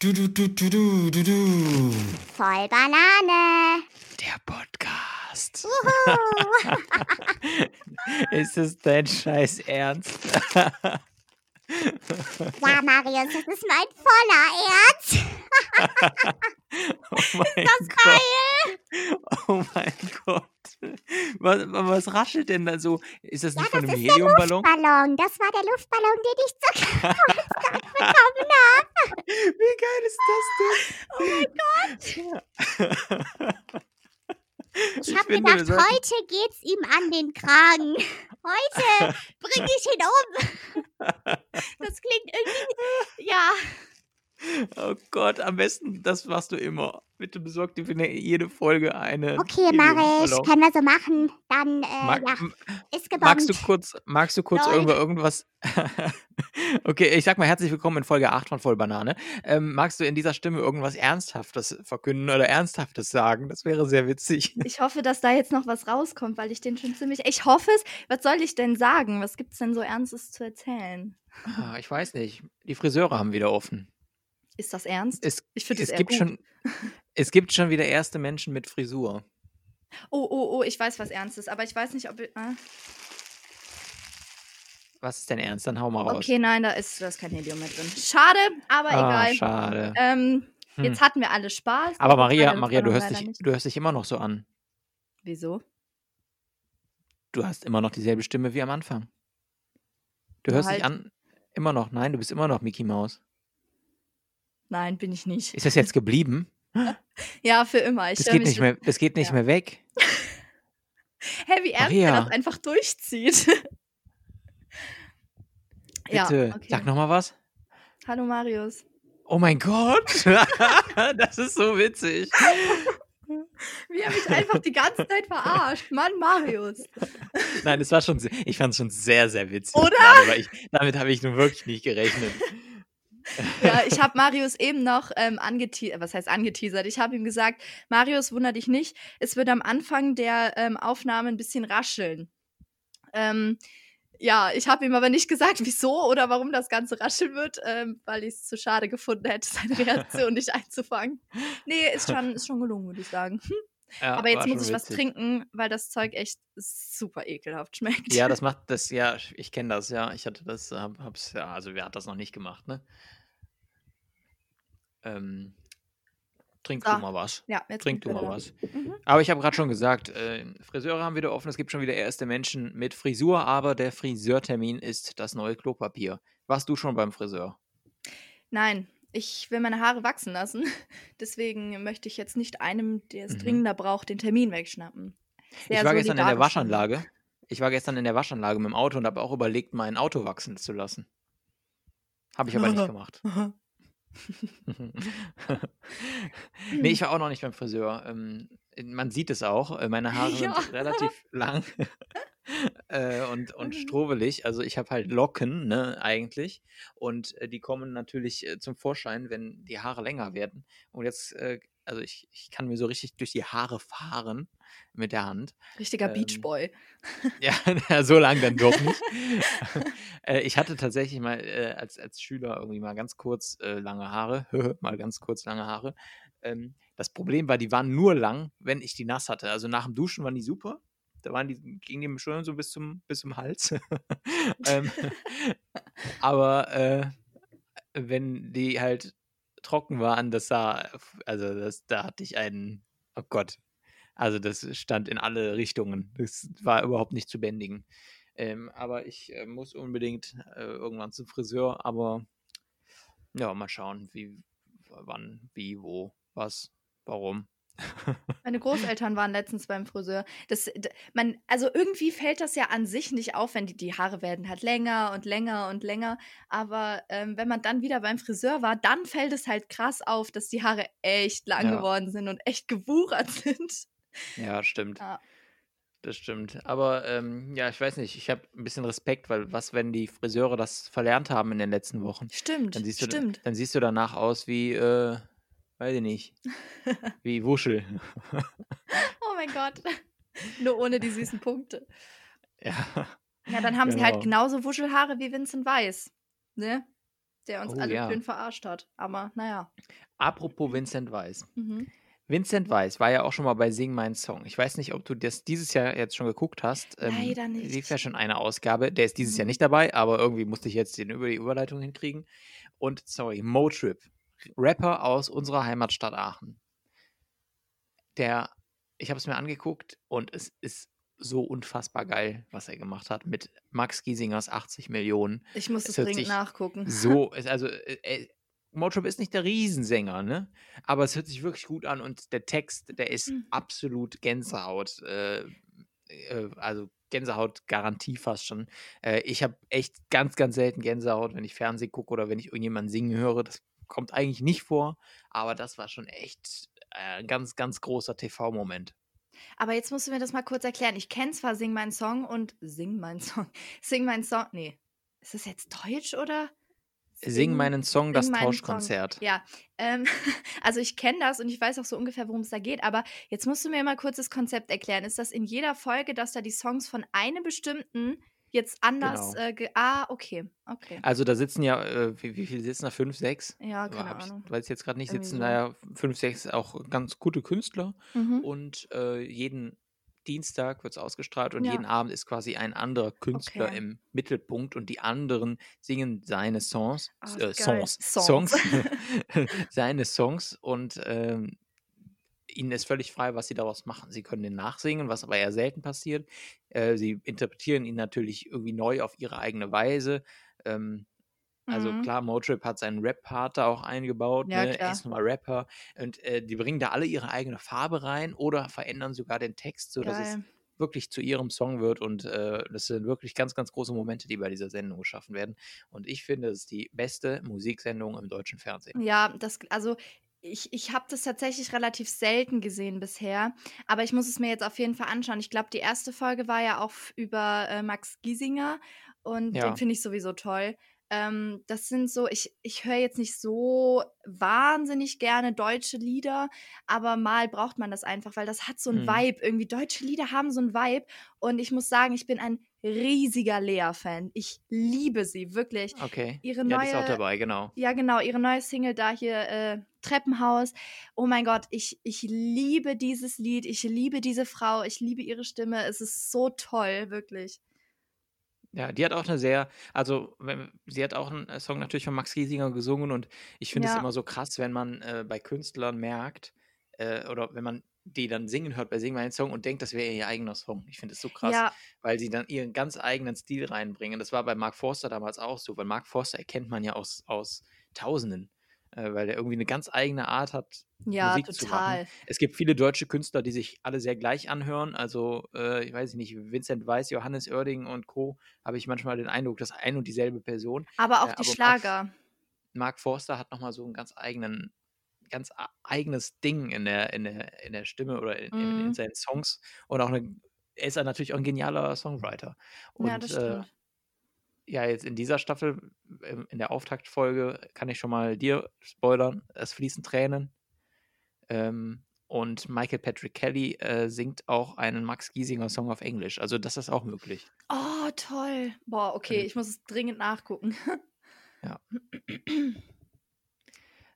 Du, du, du, du, du, du, du. Voll Banane. Der Podcast. Ist es dein Scheiß Ernst? ja, Marius, das ist mein voller Ernst. oh mein Das Gott. geil. Oh mein Gott. Was, was raschelt denn da so? Ist das Ja, nicht das von einem ist der Heliumballon? Luftballon. Das war der Luftballon, den ich zur Geburtstag bekommen habe. Wie geil ist das denn? Oh mein Gott. Ich habe gedacht, sollten- heute geht's ihm an den Kragen. Heute bring ich ihn um. Das klingt irgendwie, ja. Oh Gott, am besten, das machst du immer. Bitte besorg dir für eine- jede Folge eine. Okay, Marius, Heliumballon. können wir so machen. Dann, äh, Mag, ja, ist gebombt. magst du kurz, magst du kurz irgendwo irgendwas? okay, ich sag mal herzlich willkommen in Folge 8 von Vollbanane. Ähm, magst du in dieser Stimme irgendwas Ernsthaftes verkünden oder Ernsthaftes sagen? Das wäre sehr witzig. Ich hoffe, dass da jetzt noch was rauskommt, weil ich den schon ziemlich. Ich hoffe es. Was soll ich denn sagen? Was gibt's denn so Ernstes zu erzählen? Ah, Ich weiß nicht. Die Friseure haben wieder offen. Ist das ernst? Es, Ich finde es gibt gut. schon, es gibt schon wieder erste Menschen mit Frisur. Oh, oh, oh, ich weiß, was ernst ist, aber ich weiß nicht, ob. ich- Ah. Was ist denn ernst? Dann hau mal raus. Okay, nein, da ist, da ist kein Helium mehr drin. Schade, aber ah, egal. schade. Ähm, Hm. Jetzt hatten wir alle Spaß. Aber Maria, Maria, du hörst, dich, nicht. du hörst dich immer noch so an. Wieso? Du hast immer noch dieselbe Stimme wie am Anfang. Du hörst dich halt. an. Immer noch. Nein, du bist immer noch Mickey Mouse. Nein, bin ich nicht. Ist das jetzt geblieben? Ja, für immer. Ich Das geht nicht mehr, das geht nicht ja. mehr weg. Hä, wie ernst er das einfach durchzieht. ja, Bitte, okay. sag noch mal was. Hallo Marius. Oh mein Gott. das ist so witzig. Wie er mich einfach die ganze Zeit verarscht. Mann, Marius. Nein, es war schon, ich fand es schon sehr, sehr witzig. Oder? gerade, ich, damit habe ich nun wirklich nicht gerechnet. Ja, ich habe Marius eben noch ähm, angeteasert, was heißt angeteasert? Ich habe ihm gesagt, Marius, wunder dich nicht, es wird am Anfang der ähm, Aufnahme ein bisschen rascheln. Ähm, ja, ich habe ihm aber nicht gesagt, wieso oder warum das Ganze rascheln wird, ähm, weil ich es zu schade gefunden hätte, seine Reaktion nicht einzufangen. Nee, ist schon, ist schon gelungen, würde ich sagen. Ja, aber jetzt muss ich was witzig. trinken, weil das Zeug echt super ekelhaft schmeckt. Ja, das macht das, ja, ich kenne das, ja. Ich hatte das, hab, hab's, ja, also wer hat das noch nicht gemacht, ne? Ähm, trink So. du mal was. ja jetzt Trink du mal was. Mhm. Aber ich habe gerade schon gesagt, äh, Friseure haben wieder offen, es gibt schon wieder erste Menschen mit Frisur, aber der Friseurtermin ist das neue Klopapier. Warst du schon beim Friseur? Nein, ich will meine Haare wachsen lassen. Deswegen möchte ich jetzt nicht einem, der es Mhm. dringender braucht, den Termin wegschnappen. Sehr ich war gestern in der. Waschanlage. Ich war gestern in der Waschanlage mit dem Auto und habe auch überlegt, mein Auto wachsen zu lassen. Habe ich aber nicht gemacht. nee, ich war auch noch nicht beim Friseur. Ähm, man sieht es auch. äh, Meine Haare Ja. sind relativ lang äh, und, und Mhm. strobelig. Also ich habe halt Locken, ne, eigentlich. Und äh, die kommen natürlich äh, zum Vorschein, wenn die Haare länger werden. Und jetzt, äh, also ich, ich kann mir so richtig durch die Haare fahren mit der Hand. Richtiger Ähm, Beachboy. Ja, so lang dann doch nicht. äh, ich hatte tatsächlich mal äh, als, als Schüler irgendwie mal ganz kurz äh, lange Haare, mal ganz kurz lange Haare. Ähm, das Problem war, die waren nur lang, wenn ich die nass hatte. Also nach dem Duschen waren die super. Da waren die, gingen die schon so bis zum, bis zum Hals. ähm, aber äh, wenn die halt trocken waren, das sah, also das, da hatte ich einen, oh Gott, also das stand in alle Richtungen. Das war überhaupt nicht zu bändigen. Ähm, aber ich äh, muss unbedingt äh, irgendwann zum Friseur. Aber ja, mal schauen, wie, wann, wie, wo, was, warum. Meine Großeltern waren letztens beim Friseur. Das, man, also irgendwie fällt das ja an sich nicht auf, wenn die, die Haare werden halt länger und länger und länger. Aber ähm, wenn man dann wieder beim Friseur war, dann fällt es halt krass auf, dass die Haare echt lang Ja. geworden sind und echt gewuchert sind. Ja, stimmt. Ja. Das stimmt. Aber ähm, ja, ich weiß nicht, ich habe ein bisschen Respekt, weil was, wenn die Friseure das verlernt haben in den letzten Wochen? Stimmt, Dann siehst du, stimmt. dann siehst du danach aus wie, äh, weiß ich nicht, wie Wuschel. Oh mein Gott. Nur ohne die süßen Punkte. Ja. Ja, dann haben sie halt Genau. genauso Wuschelhaare wie Vincent Weiss. Ne? der uns Oh, alle ja. schön verarscht hat. Aber naja. Apropos Vincent Weiss. Mhm. Vincent Weiss war ja auch schon mal bei Sing Mein Song. Ich weiß nicht, ob du das dieses Jahr jetzt schon geguckt hast. Ähm, Leider nicht. Lief ja schon eine Ausgabe. Der ist dieses Jahr Mhm. nicht dabei, aber irgendwie musste ich jetzt den über die Überleitung hinkriegen. Und sorry, Motrip, Rapper aus unserer Heimatstadt Aachen. Der, ich habe es mir angeguckt und es ist so unfassbar geil, was er gemacht hat mit Max Giesingers 80 Millionen. Ich muss hört dringend nachgucken. So, ist also, äh, äh, Motrip ist nicht der Riesensänger, ne? Aber es hört sich wirklich gut an und der Text, der ist Mhm. absolut Gänsehaut. Äh, äh, also Gänsehaut Garantie fast schon. Äh, ich habe echt ganz, ganz selten Gänsehaut, wenn ich Fernsehen gucke oder wenn ich irgendjemanden singen höre. Das kommt eigentlich nicht vor, aber das war schon echt äh, ein ganz, ganz großer TV-Moment. Aber jetzt musst du mir das mal kurz erklären. Ich kenne zwar Sing mein Song und Sing mein Song. Sing mein Song. Nee. Ist das jetzt Deutsch oder? Sing meinen Song, das Sing meinen Song. Tauschkonzert. Ja, ähm, also ich kenne das und ich weiß auch so ungefähr, worum es da geht, aber jetzt musst du mir mal kurz das Konzept erklären. Ist das in jeder Folge, dass da die Songs von einem bestimmten jetzt anders Genau. äh, ge Ah, okay, okay. Also da sitzen ja, äh, wie, wie viele sitzen da? Fünf, sechs? Ja, keine Hab ich- Ahnung. Weiß jetzt gerade nicht, Irgendwie sitzen so. da ja fünf, sechs auch ganz gute Künstler. Mhm. Und äh, jeden Dienstag wird es ausgestrahlt und Ja. jeden Abend ist quasi ein anderer Künstler Okay. im Mittelpunkt und die anderen singen seine Songs, Ah, äh. Songs, Songs. Songs, seine Songs und ähm, ihnen ist völlig frei, was sie daraus machen. Sie können den nachsingen, was aber eher selten passiert. Äh, sie interpretieren ihn natürlich irgendwie neu auf ihre eigene Weise. Ähm, also Mhm. klar, Motrip hat seinen Rap-Part da auch eingebaut. Ja, ne? Er ist nun mal Rapper. Und äh, die bringen da alle ihre eigene Farbe rein oder verändern sogar den Text, sodass es Geil. wirklich zu ihrem Song wird. Und äh, das sind wirklich ganz, ganz große Momente, die bei dieser Sendung geschaffen werden. Und ich finde, es ist die beste Musiksendung im deutschen Fernsehen. Ja, das, also ich, ich habe das tatsächlich relativ selten gesehen bisher, aber ich muss es mir jetzt auf jeden Fall anschauen. Ich glaube, die erste Folge war ja auch über äh, Max Giesinger und Ja. den finde ich sowieso toll. Ähm, das sind so, ich, ich höre jetzt nicht so wahnsinnig gerne deutsche Lieder, aber mal braucht man das einfach, weil das hat so ein Mhm. Vibe. Irgendwie deutsche Lieder haben so ein Vibe und ich muss sagen, ich bin ein riesiger Lea-Fan. Ich liebe sie, wirklich. Okay. Ihre ja, die ist auch neue- dabei, genau. Ja, genau, ihre neue Single da hier, äh, Treppenhaus. Oh mein Gott, ich, ich liebe dieses Lied, ich liebe diese Frau, ich liebe ihre Stimme. Es ist so toll, wirklich. Ja, die hat auch eine sehr, also sie hat auch einen äh, Song natürlich von Max Giesinger gesungen und ich finde es Ja. immer so krass, wenn man äh, bei Künstlern merkt, äh, oder wenn man die dann singen hört bei Sing meinen Song und denkt, das wäre ihr eigener Song. Ich finde es so krass, Ja, weil sie dann ihren ganz eigenen Stil reinbringen. Das war bei Mark Forster damals auch so, weil Mark Forster erkennt man ja aus, aus Tausenden, weil er irgendwie eine ganz eigene Art hat, ja, Musik zu machen. total. Es gibt viele deutsche Künstler, die sich alle sehr gleich anhören. Also, äh, ich weiß nicht, Vincent Weiss, Johannes Oerding und Co. habe ich manchmal den Eindruck, dass ein und dieselbe Person. Aber auch Äh, die aber Schlager. Mark Forster hat nochmal so einen ganz eigenen, ganz eigenes Ding in der, in der, in der Stimme oder in, in, in Mhm. seinen Songs. Und auch eine, er ist natürlich auch ein genialer Songwriter. Und ja, das äh, stimmt. Ja, jetzt in dieser Staffel, in der Auftaktfolge, kann ich schon mal dir spoilern, es fließen Tränen. Ähm, und Michael Patrick Kelly äh, singt auch einen Max Giesinger Song auf Englisch. Also das ist auch möglich. Oh, toll. Boah, okay, ich muss es dringend nachgucken. Ja.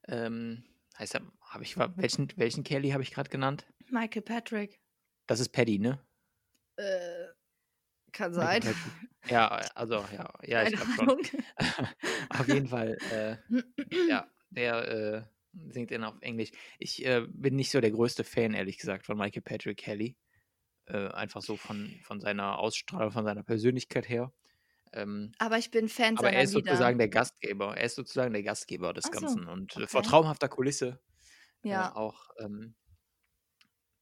Ähm, heißt er, habe ich, welchen, welchen Kelly habe ich gerade genannt? Michael Patrick. Das ist Paddy, ne? Äh, kann sein. Ja, also, ja, ja, ich glaube schon. Auf jeden Fall, äh, ja, der äh, singt den auf Englisch. Ich äh, bin nicht so der größte Fan, ehrlich gesagt, von Michael Patrick Kelly. Äh, einfach so von, von seiner Ausstrahlung, von seiner Persönlichkeit her. Ähm, Aber ich bin Fan aber seiner er ist Lieder. sozusagen der Gastgeber. Er ist sozusagen der Gastgeber des so, Ganzen. Und äh, okay. vor traumhafter Kulisse äh, Ja. auch ähm,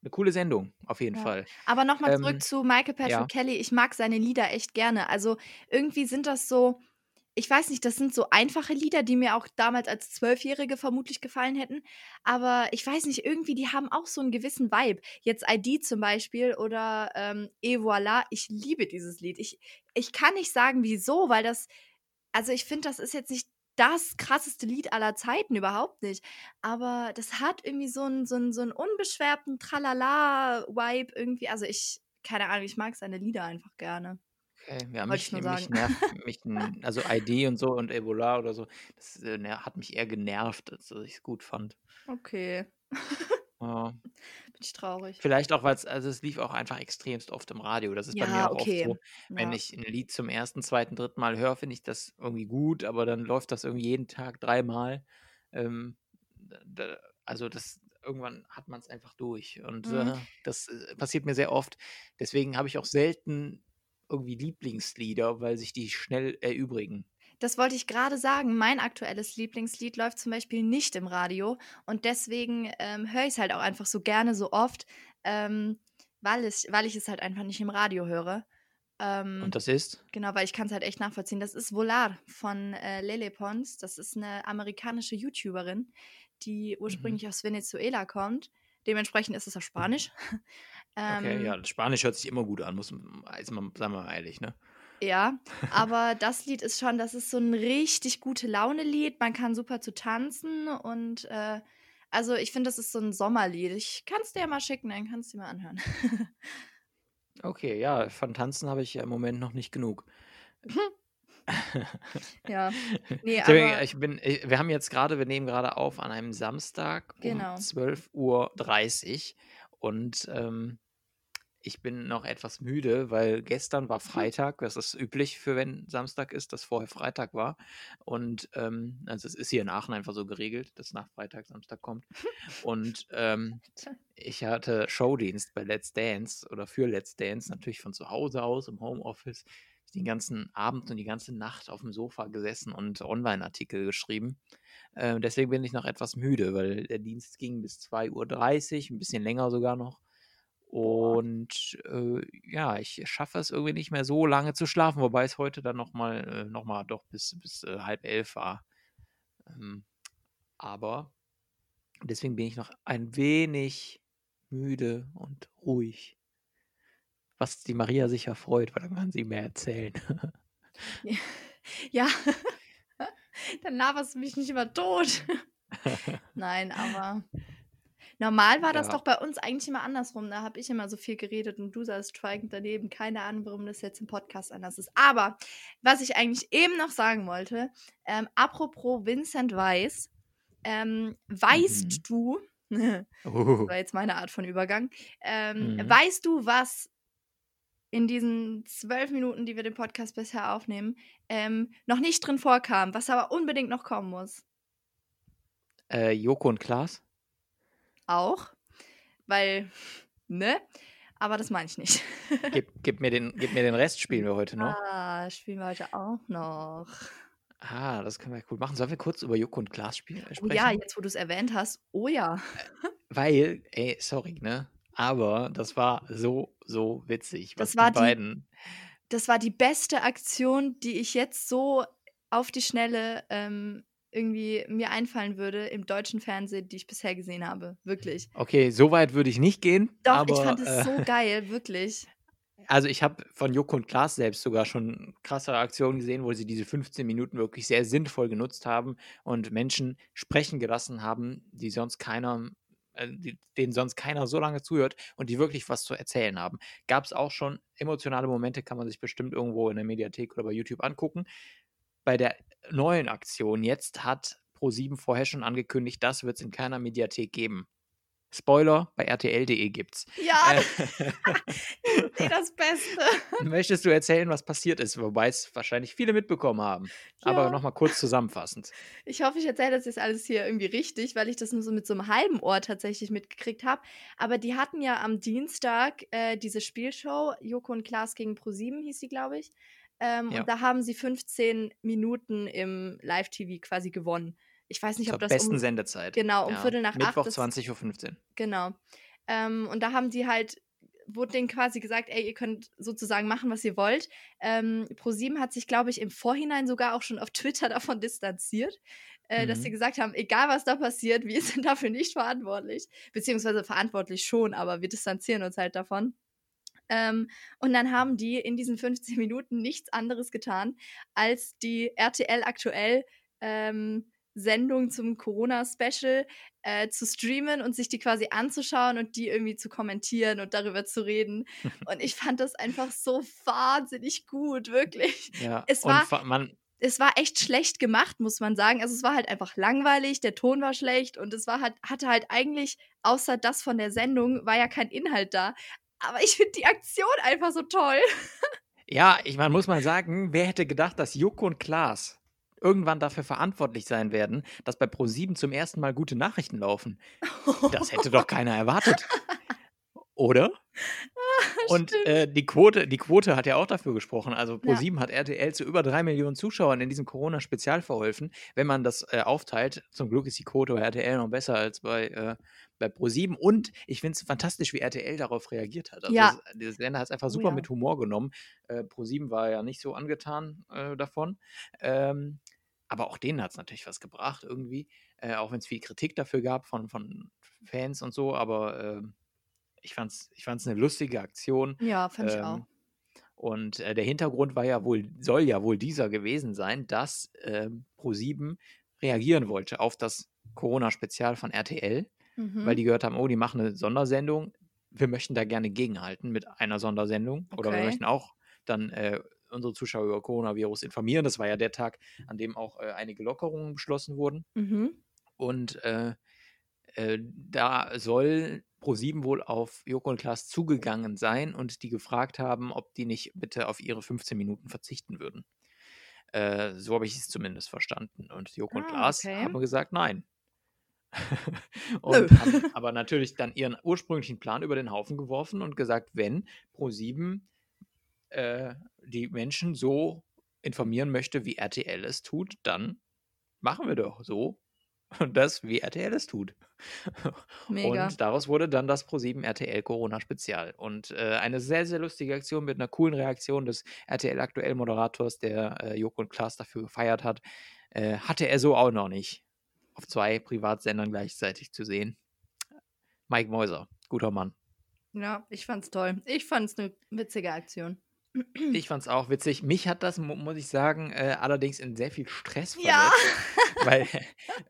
eine coole Sendung, auf jeden Ja. Fall. Aber nochmal Ähm, zurück zu Michael Patrick ja. Kelly. Ich mag seine Lieder echt gerne. Also irgendwie sind das so, ich weiß nicht, das sind so einfache Lieder, die mir auch damals als Zwölfjährige vermutlich gefallen hätten. Aber ich weiß nicht, irgendwie, die haben auch so einen gewissen Vibe. Jetzt ID zum Beispiel oder ähm, Et voilà. Ich liebe dieses Lied. Ich, ich kann nicht sagen, wieso, weil das, also ich finde, das ist jetzt nicht das krasseste Lied aller Zeiten, überhaupt nicht. Aber das hat irgendwie so einen, so einen, so einen unbeschwerten Tralala-Vibe irgendwie. Also ich, keine Ahnung, ich mag seine Lieder einfach gerne. Okay, ja, mich, nur mich sagen. nervt, mich, also ID und so und Ebola oder so, das äh, hat mich eher genervt, als dass ich es gut fand. Okay, Ja. Bin ich traurig. Vielleicht auch, weil es, also es lief auch einfach extremst oft im Radio. Das ist bei mir Ja, auch oft okay. so, wenn Ja. ich ein Lied zum ersten, zweiten, dritten Mal höre, finde ich das irgendwie gut, aber dann läuft das irgendwie jeden Tag dreimal. Ähm, da, also das irgendwann hat man es einfach durch. Und Mhm. äh, das äh, passiert mir sehr oft. Deswegen habe ich auch selten irgendwie Lieblingslieder, weil sich die schnell erübrigen. Das wollte ich gerade sagen. Mein aktuelles Lieblingslied läuft zum Beispiel nicht im Radio und deswegen ähm, höre ich es halt auch einfach so gerne so oft, ähm, weil, es, weil ich es halt einfach nicht im Radio höre. Ähm, Und das ist? Genau, weil ich kann es halt echt nachvollziehen. Das ist Volar von äh, Lele Pons. Das ist eine amerikanische YouTuberin, die Mhm. ursprünglich aus Venezuela kommt. Dementsprechend ist es auf Spanisch. Okay, ähm, ja, Spanisch hört sich immer gut an, muss ist man, sagen wir mal ehrlich, ne? Ja, aber das Lied ist schon, das ist so ein richtig gute Laune-Lied. Man kann super zu tanzen und äh, also ich finde, das ist so ein Sommerlied. Ich kann es dir ja mal schicken, dann kannst du dir mal anhören. Okay, ja, von Tanzen habe ich ja im Moment noch nicht genug. ja, nee, aber ich bin, ich- wir haben jetzt gerade, wir nehmen gerade auf an einem Samstag um Genau. 12.30 Uhr und ähm, ich bin noch etwas müde, weil gestern war Freitag, das ist üblich für wenn Samstag ist, dass vorher Freitag war. Und ähm, also es ist hier in Aachen einfach so geregelt, dass nach Freitag Samstag kommt. Und ähm, ich hatte Showdienst bei Let's Dance oder für Let's Dance, natürlich von zu Hause aus im Homeoffice. Den ganzen Abend und die ganze Nacht auf dem Sofa gesessen und Online-Artikel geschrieben. Äh, deswegen bin ich noch etwas müde, weil der Dienst ging bis 2.30 Uhr, ein bisschen länger sogar noch. Und äh, ja, ich schaffe es irgendwie nicht mehr so lange zu schlafen, wobei es heute dann nochmal äh, noch mal doch bis, bis äh, halb elf war. Ähm, aber deswegen bin ich noch ein wenig müde und ruhig. Was die Maria sicher freut, weil dann kann sie mehr erzählen. ja, dann laberst du mich nicht immer tot. Nein, aber normal war das Ja. doch bei uns eigentlich immer andersrum. Da habe ich immer so viel geredet und du saßt schweigend daneben. Keine Ahnung, warum das jetzt im Podcast anders ist. Aber was ich eigentlich eben noch sagen wollte, ähm, apropos Vincent Weiss, ähm, weißt Mhm. du, das war jetzt meine Art von Übergang, ähm, Mhm. weißt du, was in diesen zwölf Minuten, die wir den Podcast bisher aufnehmen, ähm, noch nicht drin vorkam, was aber unbedingt noch kommen muss? Äh, Joko und Klaas? Auch, weil, ne? Aber das meine ich nicht. Gib, gib, mir den, gib mir den Rest, spielen wir heute noch. Ah, spielen wir heute auch noch. Ah, das können wir cool machen. Sollen wir kurz über Joko und Klaas spielen, äh, Oh sprechen? ja, jetzt wo du es erwähnt hast, oh ja. Weil, ey, sorry, ne? Aber das war so, so witzig, was Das war die die- beiden. Das war die beste Aktion, die ich jetzt so auf die Schnelle ähm, irgendwie mir einfallen würde im deutschen Fernsehen, die ich bisher gesehen habe. Wirklich. Okay, so weit würde ich nicht gehen. Doch, aber, ich fand es äh, so geil, wirklich. Also ich habe von Joko und Klaas selbst sogar schon krassere Aktionen gesehen, wo sie diese 15 Minuten wirklich sehr sinnvoll genutzt haben und Menschen sprechen gelassen haben, die sonst keiner, äh, denen sonst keiner so lange zuhört und die wirklich was zu erzählen haben. Gab es auch schon emotionale Momente, kann man sich bestimmt irgendwo in der Mediathek oder bei YouTube angucken. Bei der neuen Aktion jetzt hat Pro7 vorher schon angekündigt, das wird es in keiner Mediathek geben. Spoiler, bei rtl.de gibt's. Ja, Äh, eh das Beste. Möchtest du erzählen, was passiert ist? Wobei es wahrscheinlich viele mitbekommen haben. Aber Ja. nochmal kurz zusammenfassend. Ich hoffe, ich erzähle das jetzt alles hier irgendwie richtig, weil ich das nur so mit so einem halben Ohr tatsächlich mitgekriegt habe. Aber die hatten ja am Dienstag äh, diese Spielshow, Joko und Klaas gegen ProSieben hieß die, glaube ich. Ähm, Ja. Und da haben sie 15 Minuten im Live-TV quasi gewonnen. Ich weiß nicht, Zur ob das besten um, Sendezeit. genau, um Ja. Viertel nach acht Mittwoch ist. 20.15 Uhr. Genau. Ähm, und da haben die halt, wurde denen quasi gesagt, ey, ihr könnt sozusagen machen, was ihr wollt. Ähm, ProSieben hat sich, glaube ich, im Vorhinein sogar auch schon auf Twitter davon distanziert, äh, dass Mhm. sie gesagt haben, egal was da passiert, wir sind dafür nicht verantwortlich. Beziehungsweise verantwortlich schon, aber wir distanzieren uns halt davon. Ähm, und dann haben die in diesen 15 Minuten nichts anderes getan, als die RTL aktuell ähm, Sendung zum Corona-Special äh, zu streamen und sich die quasi anzuschauen und die irgendwie zu kommentieren und darüber zu reden. Und ich fand das einfach so wahnsinnig gut, wirklich. Ja, Es war- man, Es war echt schlecht gemacht, muss man sagen. Also es war halt einfach langweilig, der Ton war schlecht und es war halt, hatte halt eigentlich, außer das von der Sendung, war ja kein Inhalt da. Aber ich finde die Aktion einfach so toll. ja, ich meine, muss mal sagen, wer hätte gedacht, dass Joko und Klaas irgendwann dafür verantwortlich sein werden, dass bei Pro7 zum ersten Mal gute Nachrichten laufen? Das hätte doch keiner erwartet. Oder? Und äh, die, Quote, die Quote hat ja auch dafür gesprochen. Also Pro7 hat RTL zu über drei Millionen Zuschauern in diesem Corona-Spezial verholfen. Wenn man das äh, aufteilt, zum Glück ist die Quote bei RTL noch besser als bei, äh, bei Pro7. Und ich finde es fantastisch, wie RTL darauf reagiert hat. Also Ja. das, der Sender hat es einfach Oh super ja. mit Humor genommen. Äh, Pro7 war ja nicht so angetan äh, davon. Ähm, aber auch denen hat es natürlich was gebracht irgendwie. Äh, auch wenn es viel Kritik dafür gab von, von Fans und so. Aber ähm, ich fand es ich fand's eine lustige Aktion. Ja, fand ich Ähm, auch. Und äh, der Hintergrund war ja wohl, soll ja wohl dieser gewesen sein, dass ähm, Pro7 reagieren wollte auf das Corona-Spezial von RTL, Mhm. weil die gehört haben, oh, die machen eine Sondersendung. Wir möchten da gerne gegenhalten mit einer Sondersendung. Oder wir Okay. möchten auch dann äh, unsere Zuschauer über Coronavirus informieren. Das war ja der Tag, an dem auch äh, einige Lockerungen beschlossen wurden. mhm. Und äh, äh, da soll ProSieben wohl auf Joko und Klaas zugegangen sein und die gefragt haben, ob die nicht bitte auf ihre 15 Minuten verzichten würden. Äh, so habe ich es zumindest verstanden. Und Joko und Ah, Klaas okay. haben gesagt, nein. Und haben aber natürlich dann ihren ursprünglichen Plan über den Haufen geworfen und gesagt, wenn ProSieben äh, die Menschen so informieren möchte, wie RTL es tut, dann machen wir doch so und das, wie RTL es tut. Mega. Und daraus wurde dann das Pro7 RTL Corona Spezial. Und äh, eine sehr, sehr lustige Aktion mit einer coolen Reaktion des RTL aktuell Moderators, der äh, Joko und Klaas dafür gefeiert hat. Äh, hatte er so auch noch nicht. Auf zwei Privatsendern gleichzeitig zu sehen. Mike Mäuser, guter Mann. Ja, ich fand's toll. Ich fand's eine witzige Aktion. Ich fand's auch witzig. Mich hat das, mu muss ich sagen, äh, allerdings in sehr viel Stress Ja. versetzt. Weil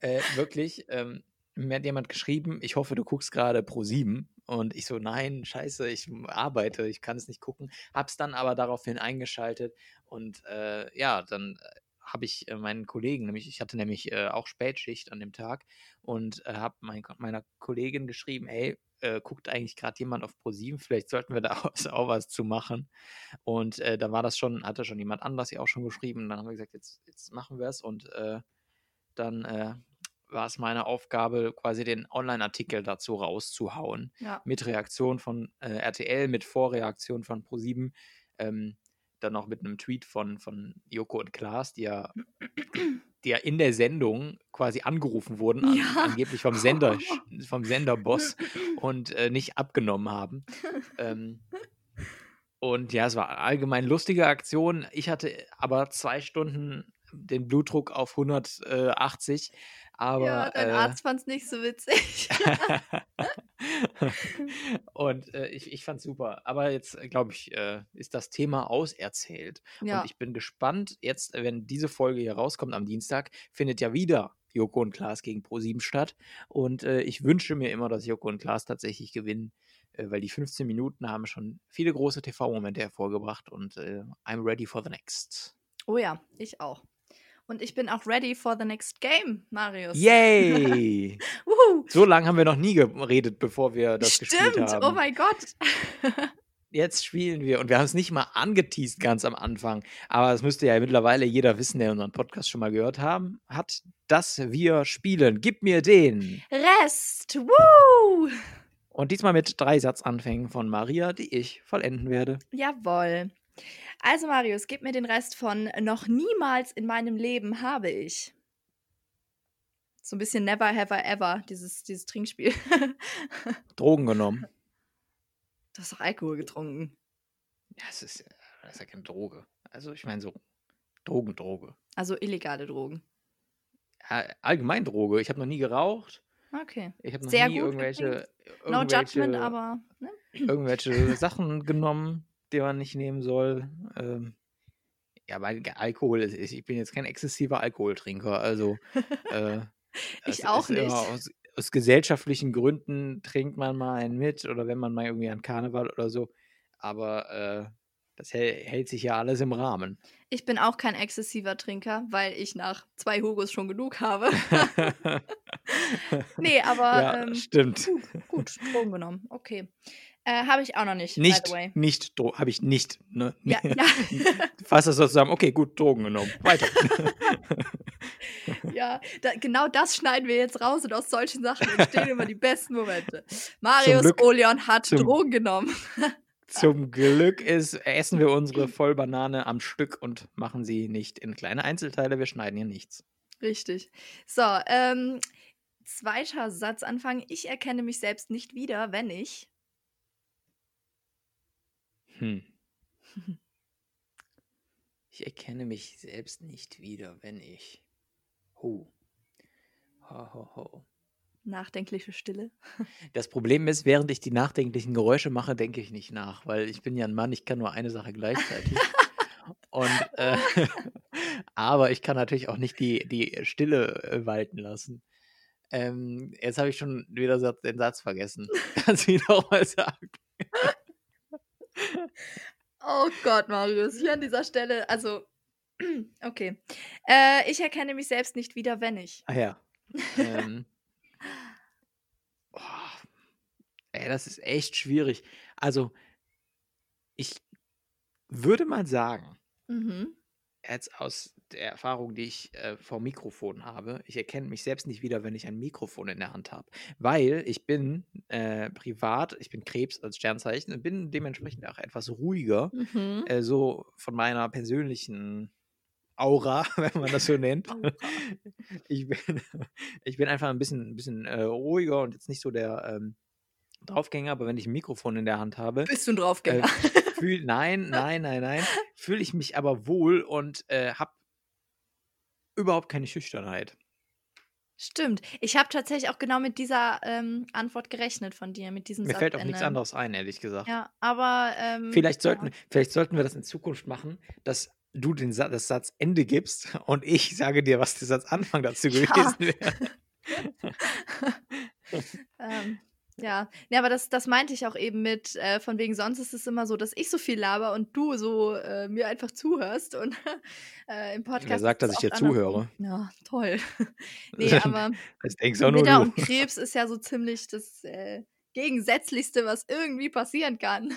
äh, wirklich, ähm, mir hat jemand geschrieben, ich hoffe, du guckst gerade Pro 7. Und ich so, nein, scheiße, ich arbeite, ich kann es nicht gucken. Hab's dann aber daraufhin eingeschaltet. Und äh, ja, dann habe ich äh, meinen Kollegen, nämlich ich hatte nämlich äh, auch Spätschicht an dem Tag und äh, habe mein, meiner Kollegin geschrieben, hey, äh, guckt eigentlich gerade jemand auf Pro7, vielleicht sollten wir da auch, auch was zu machen. Und äh, da war das schon, hatte schon jemand anders ja auch schon geschrieben. Dann haben wir gesagt, jetzt, jetzt machen wir es. Und äh, dann äh, war es meine Aufgabe, quasi den Online-Artikel dazu rauszuhauen. Ja. Mit Reaktion von äh, RTL, mit Vorreaktion von Pro7. Ähm, dann noch mit einem Tweet von, von Joko und Klaas, die ja, die ja in der Sendung quasi angerufen wurden, an, Ja. angeblich vom Sender, vom Senderboss und äh, nicht abgenommen haben. ähm, und ja, es war allgemein lustige Aktion. Ich hatte aber zwei Stunden den Blutdruck auf 180, aber ja, dein äh, Arzt fand's nicht so witzig. und äh, ich, ich fand's super. Aber jetzt, glaube ich, äh, ist das Thema auserzählt. ja. Und ich bin gespannt, jetzt, wenn diese Folge hier rauskommt am Dienstag, findet ja wieder Joko und Klaas gegen Pro7 statt. Und äh, ich wünsche mir immer, dass Joko und Klaas tatsächlich gewinnen, äh, weil die 15 Minuten haben schon viele große TV-Momente hervorgebracht und äh, I'm ready for the next. Oh ja, ich auch. Und ich bin auch ready for the next game, Marius. Yay! So lange haben wir noch nie geredet, bevor wir das gespielt Stimmt, haben. oh mein Gott. Jetzt spielen wir und wir haben es nicht mal angeteased ganz am Anfang, aber es müsste ja mittlerweile jeder wissen, der unseren Podcast schon mal gehört haben, hat, dass wir spielen. Gib mir den. Rest. Woo! Und diesmal mit drei Satzanfängen von Maria, die ich vollenden werde. Jawohl. Also Marius, gib mir den Rest von noch niemals in meinem Leben habe ich. So ein bisschen Never Have I Ever, dieses, dieses Trinkspiel. Drogen genommen. Du hast doch Alkohol getrunken. Ja, es ist, das ist ja keine Droge. Also ich meine so Drogen, Droge. Also illegale Drogen. Allgemein Droge. Ich habe noch nie geraucht. Okay. Ich habe noch Sehr nie gut irgendwelche, No irgendwelche, judgment, aber. Ne? irgendwelche Sachen genommen, die man nicht nehmen soll. Ähm, Ja, weil Alkohol ist, ich bin jetzt kein exzessiver Alkoholtrinker. Also, äh, Ich auch nicht. aus, aus gesellschaftlichen Gründen trinkt man mal einen mit oder wenn man mal irgendwie an Karneval oder so. Aber äh, das hält, hält sich ja alles im Rahmen. Ich bin auch kein exzessiver Trinker, weil ich nach zwei Hugos schon genug habe. nee, aber ja, ähm, stimmt. gut, gut, Drogen genommen. Okay. Äh, habe ich auch noch nicht, by Nicht, the way. nicht, habe ich nicht. Ne? Ja, ja. Fass das so zusammen. Okay, gut, Drogen genommen. Weiter. ja da, genau das schneiden wir jetzt raus und aus solchen Sachen entstehen immer die besten Momente. Marius Glück- Oleon hat zum- Drogen genommen. Zum Glück ist, essen wir unsere Vollbanane am Stück und machen sie nicht in kleine Einzelteile. Wir schneiden hier nichts. Richtig. So, ähm, zweiter Satzanfang. Ich erkenne mich selbst nicht wieder, wenn ich. Hm. Ich erkenne mich selbst nicht wieder, wenn ich. Ho. Ho, ho, ho. Nachdenkliche Stille. Das Problem ist, während ich die nachdenklichen Geräusche mache, denke ich nicht nach, weil ich bin ja ein Mann, ich kann nur eine Sache gleichzeitig. Und äh, aber ich kann natürlich auch nicht die, die Stille äh, walten lassen. Ähm, jetzt habe ich schon wieder den Satz vergessen. Kannst du ihn noch mal sagen? Oh Gott, Marius, hier an dieser Stelle, also, okay. Äh, ich erkenne mich selbst nicht wieder, wenn ich. Ah ja. ähm, oh, ey, das ist echt schwierig. Also, ich würde mal sagen, Mhm. jetzt aus der Erfahrung, die ich äh, vor Mikrofon habe, ich erkenne mich selbst nicht wieder, wenn ich ein Mikrofon in der Hand habe. Weil ich bin äh, privat, ich bin Krebs als Sternzeichen und bin dementsprechend auch etwas ruhiger, Mhm. äh, so von meiner persönlichen Aura, wenn man das so nennt. Aura. Ich bin, ich bin einfach ein bisschen, ein bisschen äh, ruhiger und jetzt nicht so der ähm, Draufgänger, aber wenn ich ein Mikrofon in der Hand habe, Bist du ein Draufgänger? fühl, nein, nein, nein, nein, fühle ich mich aber wohl und äh, habe überhaupt keine Schüchternheit. Stimmt. Ich habe tatsächlich auch genau mit dieser ähm, Antwort gerechnet von dir, mit diesem Mir fällt auch Satzende. nichts anderes ein, ehrlich gesagt. Ja, aber. Ähm, Vielleicht, sollten, Ja. vielleicht sollten wir das in Zukunft machen, dass du den Sa das Satzende gibst und ich sage dir, was der Satzanfang dazu Ja. gewesen wäre. Ähm, ja. ja, aber das, das meinte ich auch eben mit, äh, von wegen sonst ist es immer so, dass ich so viel laber und du so äh, mir einfach zuhörst und äh, im Podcast. Wer sagt, dass ich dir zuhöre? Ja, toll. nee, aber Das denkst auch nur Widder und Krebs ist ja so ziemlich das äh, Gegensätzlichste, was irgendwie passieren kann.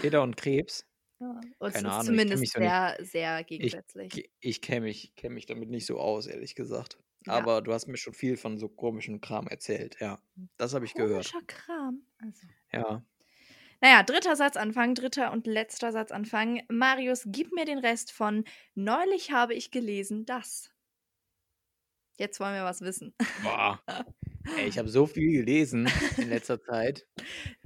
Widder und Krebs. Ja, und Keine es Ahnung, zumindest so sehr, sehr gegensätzlich. Ich, ich kenne mich, kenn mich damit nicht so aus, ehrlich gesagt. Ja. Aber du hast mir schon viel von so komischem Kram erzählt. Ja, das habe ich gehört. Komischer Kram. Also. Ja. Naja, dritter Satzanfang, dritter und letzter Satzanfang. Marius, gib mir den Rest von Neulich habe ich gelesen, das. Jetzt wollen wir was wissen. Boah. Ey, ich habe so viel gelesen in letzter Zeit.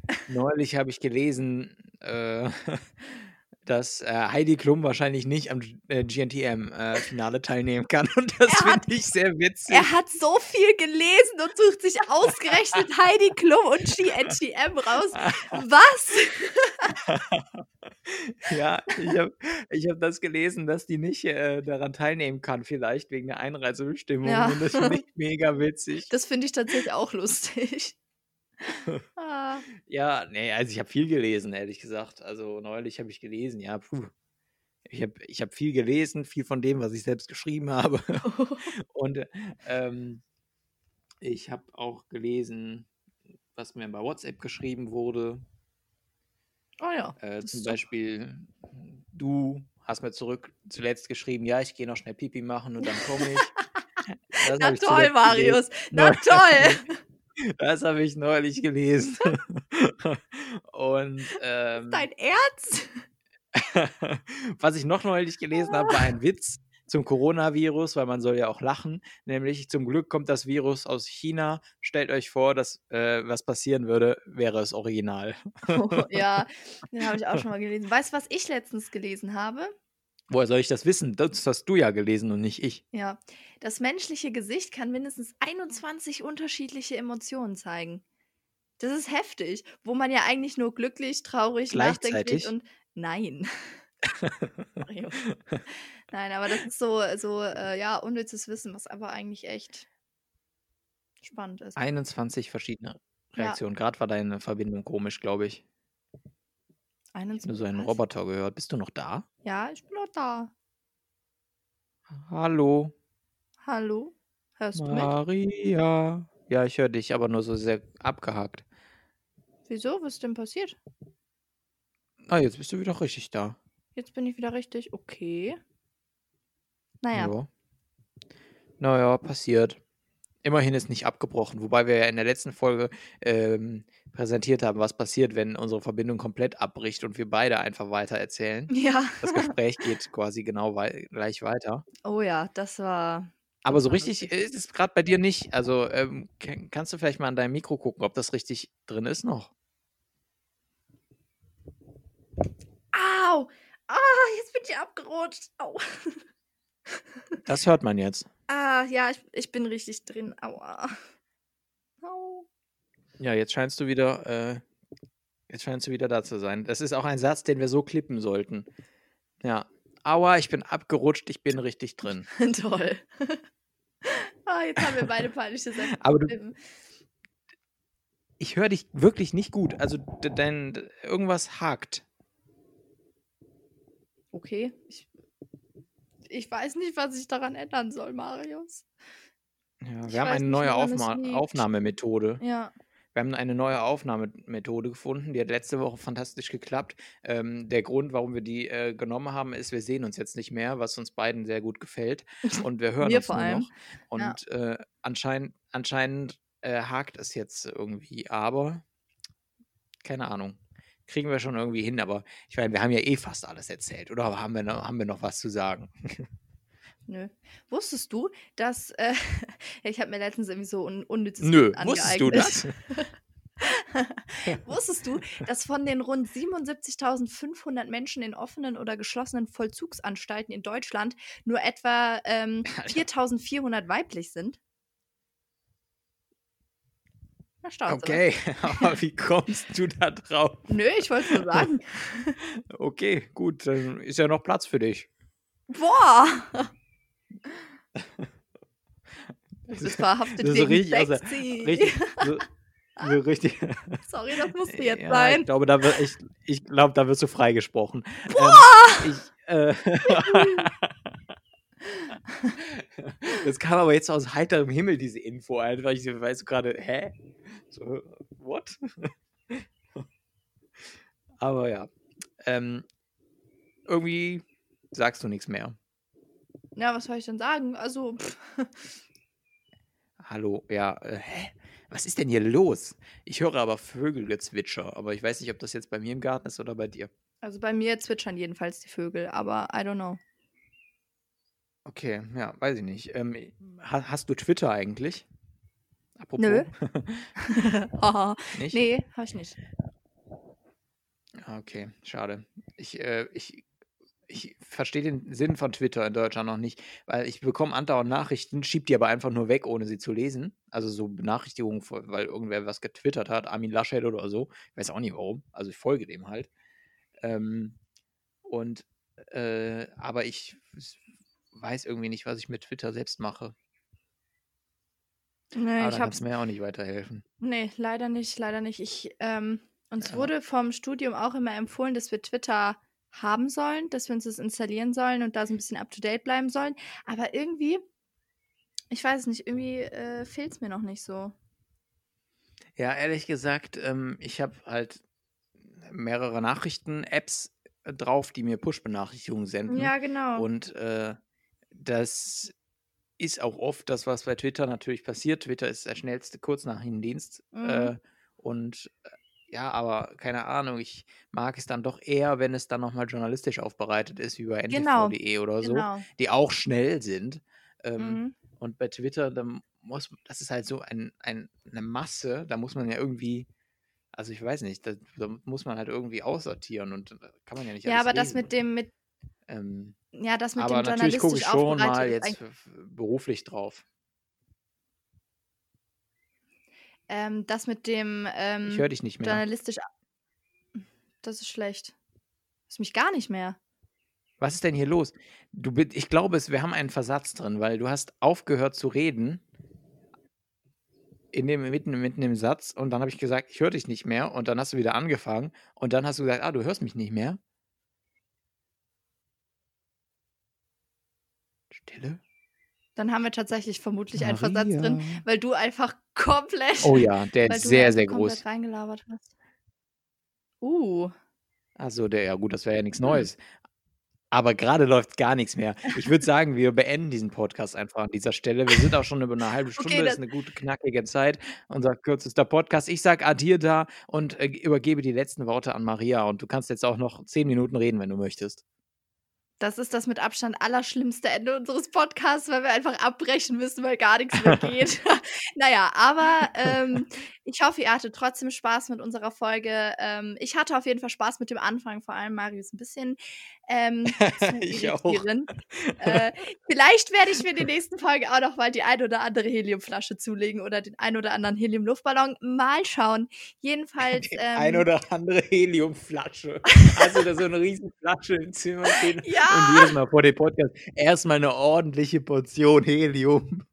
Neulich habe ich gelesen, äh, dass äh, Heidi Klum wahrscheinlich nicht am äh, GNTM-Finale teilnehmen kann. Und das finde ich sehr witzig. Er hat so viel gelesen und sucht sich ausgerechnet Heidi Klum und GNTM raus. Was? Ja, ich habe ich hab das gelesen, dass die nicht äh, daran teilnehmen kann, vielleicht wegen der Einreisebestimmung. Ja. Und das finde ich mega witzig. Das finde ich tatsächlich auch lustig. ah, Ja, nee, also ich habe viel gelesen, ehrlich gesagt. Also neulich habe ich gelesen, ja, puh. Ich habe ich hab viel gelesen, viel von dem, was ich selbst geschrieben habe. Und äh, ähm, ich habe auch gelesen, was mir bei WhatsApp geschrieben wurde. oh ja. Äh, zum doch- Beispiel, du hast mir zurück zuletzt geschrieben, ja, ich gehe noch schnell Pipi machen und dann komme ich. Das Na toll, gelesen. Marius. Na toll. Das habe ich neulich gelesen. Und ähm, Dein Ernst? was ich noch neulich gelesen habe, war ein Witz zum Coronavirus, weil man soll ja auch lachen. Nämlich, zum Glück kommt das Virus aus China. Stellt euch vor, dass äh, was passieren würde, wäre es original. Oh, ja, den habe ich auch schon mal gelesen. Weißt du, was ich letztens gelesen habe? Woher soll ich das wissen? Das hast du ja gelesen und nicht ich. Ja, das menschliche Gesicht kann mindestens 21 unterschiedliche Emotionen zeigen. Das ist heftig, wo man ja eigentlich nur glücklich, traurig, nachdenklich und nein. Nein, aber das ist so, so äh, ja, unnützes Wissen, was aber eigentlich echt spannend ist. 21 verschiedene Ja, Reaktionen. Gerade war deine Verbindung komisch, glaube ich. Ich habe nur 21. so einen? Roboter gehört. Bist du noch da? Ja, ich bin noch da. Hallo, Hallo? Hörst du mich? Maria. Ja, ich höre dich, aber nur so sehr abgehakt. Wieso? Was ist denn passiert? Ah, jetzt bist du wieder richtig da. Jetzt bin ich wieder richtig. Okay. Naja. Ja. Naja, passiert. Immerhin ist nicht abgebrochen, wobei wir ja in der letzten Folge ähm, präsentiert haben, was passiert, wenn unsere Verbindung komplett abbricht und wir beide einfach weiter erzählen. Ja. Das Gespräch geht quasi genau wei gleich weiter. Oh ja, das war. Aber so richtig lustig. ist es gerade bei dir nicht. Also ähm, kann, kannst du vielleicht mal an deinem Mikro gucken, ob das richtig drin ist noch? Au! Ah, jetzt bin ich abgerutscht. Au. Das hört man jetzt. Ah, ja, ich, ich bin richtig drin. Aua. Au. Ja, jetzt scheinst du wieder, äh, jetzt scheinst du wieder da zu sein. Das ist auch ein Satz, den wir so klippen sollten. Ja. Aua, ich bin abgerutscht, ich bin richtig drin. Toll. ah, jetzt haben wir beide peinliche Sätze. Aber du, ich höre dich wirklich nicht gut. Also de- dein irgendwas hakt. Okay. Ich, ich weiß nicht, was ich daran ändern soll, Marius. Ja, Ich wir haben weiß eine neue Aufma. Aufnahmemethode. Ja. Wir haben eine neue Aufnahmemethode gefunden. Die hat letzte Woche fantastisch geklappt. Ähm, der Grund, warum wir die äh, genommen haben, ist, wir sehen uns jetzt nicht mehr, was uns beiden sehr gut gefällt. Und wir hören Mir uns vor nur allem. noch. Und äh, anscheinend, anscheinend äh, hakt es jetzt irgendwie. Aber keine Ahnung. Kriegen wir schon irgendwie hin. Aber ich meine, wir haben ja eh fast alles erzählt. Oder haben wir noch, haben wir noch was zu sagen? Nö. Wusstest du, dass. Äh, ich habe mir letztens irgendwie so un unnützes Nö, Wissen wusstest du angeeignet. das? Wusstest du, dass von den rund 77.500 Menschen in offenen oder geschlossenen Vollzugsanstalten in Deutschland nur etwa ähm, Alter. 4.400 weiblich sind? Okay, aber wie kommst du da drauf? Nö, ich wollte nur sagen. Okay, gut, dann ist ja noch Platz für dich. Boah! Das ist verhaftet Das ist richtig, also, richtig, so, so richtig. Sorry, das musste jetzt ja, sein. Ich glaube, da wird, ich, ich glaube, da wirst du freigesprochen. Boah! Ähm, ich, äh, das kam aber jetzt aus heiterem Himmel, diese Info. Einfach, ich weiß gerade, hä? So, what? aber ja. Ähm, irgendwie sagst du nichts mehr. Ja, was soll ich denn sagen? Also, pff, Hallo, ja, äh, hä? Was ist denn hier los? Ich höre aber Vögelgezwitscher, aber ich weiß nicht, ob das jetzt bei mir im Garten ist oder bei dir. also bei mir zwitschern jedenfalls die Vögel, aber I don't know. Okay, ja, weiß ich nicht. Ähm, ha hast du Twitter eigentlich? Apropos. Nö. Haha. nicht? nee, hab ich nicht. Ah, Okay, schade. Ich, äh, ich, ich verstehe den Sinn von Twitter in Deutschland noch nicht, weil ich bekomme andauernd Nachrichten, schieb die aber einfach nur weg, ohne sie zu lesen. Also so Benachrichtigungen, weil irgendwer was getwittert hat, Armin Laschet oder so. Ich weiß auch nicht warum. Also ich folge dem halt. Ähm, und, äh, aber ich weiß irgendwie nicht, was ich mit Twitter selbst mache. Nee, aber ich kannst du mir auch nicht weiterhelfen. Nee, leider nicht, leider nicht. Ich, ähm, uns Ja. wurde vom Studium auch immer empfohlen, dass wir Twitter haben sollen, dass wir uns das installieren sollen und da so ein bisschen up to date bleiben sollen. Aber irgendwie, ich weiß es nicht, irgendwie äh, fehlt es mir noch nicht so. Ja, ehrlich gesagt, ähm, ich habe halt mehrere Nachrichten-Apps drauf, die mir Push-Benachrichtigungen senden. Ja, genau. Und äh, das ist auch oft das, was bei Twitter natürlich passiert. Twitter ist der schnellste Kurznachrichtendienst. Mhm. Äh, und äh, ja, aber keine Ahnung, ich mag es dann doch eher, wenn es dann nochmal journalistisch aufbereitet ist, wie bei Genau, ntv.de oder so, genau. die auch schnell sind. Ähm, Mhm. und bei Twitter, da muss, das ist halt so ein, ein, eine Masse, da muss man ja irgendwie, also ich weiß nicht, da, da muss man halt irgendwie aussortieren und da kann man ja nicht Ja, aber das lesen. mit dem, mit, Ähm, ja, das mit aber dem natürlich gucke ich journalistisch schon mal jetzt beruflich drauf. ähm, das mit dem ähm, Ich höre dich nicht mehr. journalistisch. Das ist schlecht. Das ist mich gar nicht mehr. Was ist denn hier los? Du, ich glaube, es, wir haben einen Versatz drin, weil du hast aufgehört zu reden in dem, mitten, mitten im Satz und dann habe ich gesagt, ich höre dich nicht mehr und dann hast du wieder angefangen und dann hast du gesagt, ah, du hörst mich nicht mehr. Stille? Dann haben wir tatsächlich vermutlich einen Versatz drin, Maria. weil du einfach komplett, Oh ja, der ist sehr, sehr groß. reingelabert hast. Uh. Also der, ja gut, das wäre ja nichts Hm. Neues. Aber gerade läuft gar nichts mehr. Ich würde sagen, wir beenden diesen Podcast einfach an dieser Stelle. Wir sind auch schon über eine halbe Stunde, Okay, das das, ist eine gute, knackige Zeit. Unser kürzester Podcast. Ich sage Adir da und äh, übergebe die letzten Worte an Maria. Und du kannst jetzt auch noch zehn Minuten reden, wenn du möchtest. Das ist das mit Abstand allerschlimmste Ende unseres Podcasts, weil wir einfach abbrechen müssen, weil gar nichts mehr geht. naja, aber ähm, ich hoffe, ihr hattet trotzdem Spaß mit unserer Folge. Ähm, ich hatte auf jeden Fall Spaß mit dem Anfang, vor allem Marius ein bisschen ähm, ich auch. Äh, vielleicht werde ich mir die nächsten Folge auch noch mal die ein oder andere Heliumflasche zulegen oder den ein oder anderen Helium-Luftballon. Mal schauen. Jedenfalls. Die Ähm, ein oder andere Heliumflasche. Also da so eine riesen Flasche im Zimmer stehen und ja, jedes Mal vor dem Podcast erstmal eine ordentliche Portion Helium.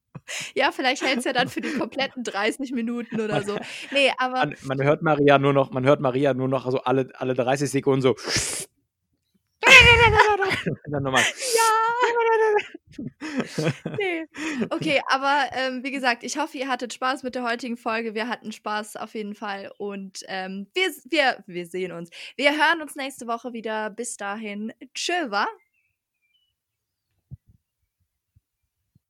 ja, vielleicht hält es ja dann für die kompletten 30 Minuten oder so. Nee, aber man, man hört Maria nur noch, man hört Maria nur noch so alle, alle 30 Sekunden so. Dann nochmal. ja, nee. Okay, aber ähm, wie gesagt, ich hoffe, ihr hattet Spaß mit der heutigen Folge. Wir hatten Spaß auf jeden Fall und ähm, wir, wir, wir sehen uns. Wir hören uns nächste Woche wieder. Bis dahin, tschö, wa?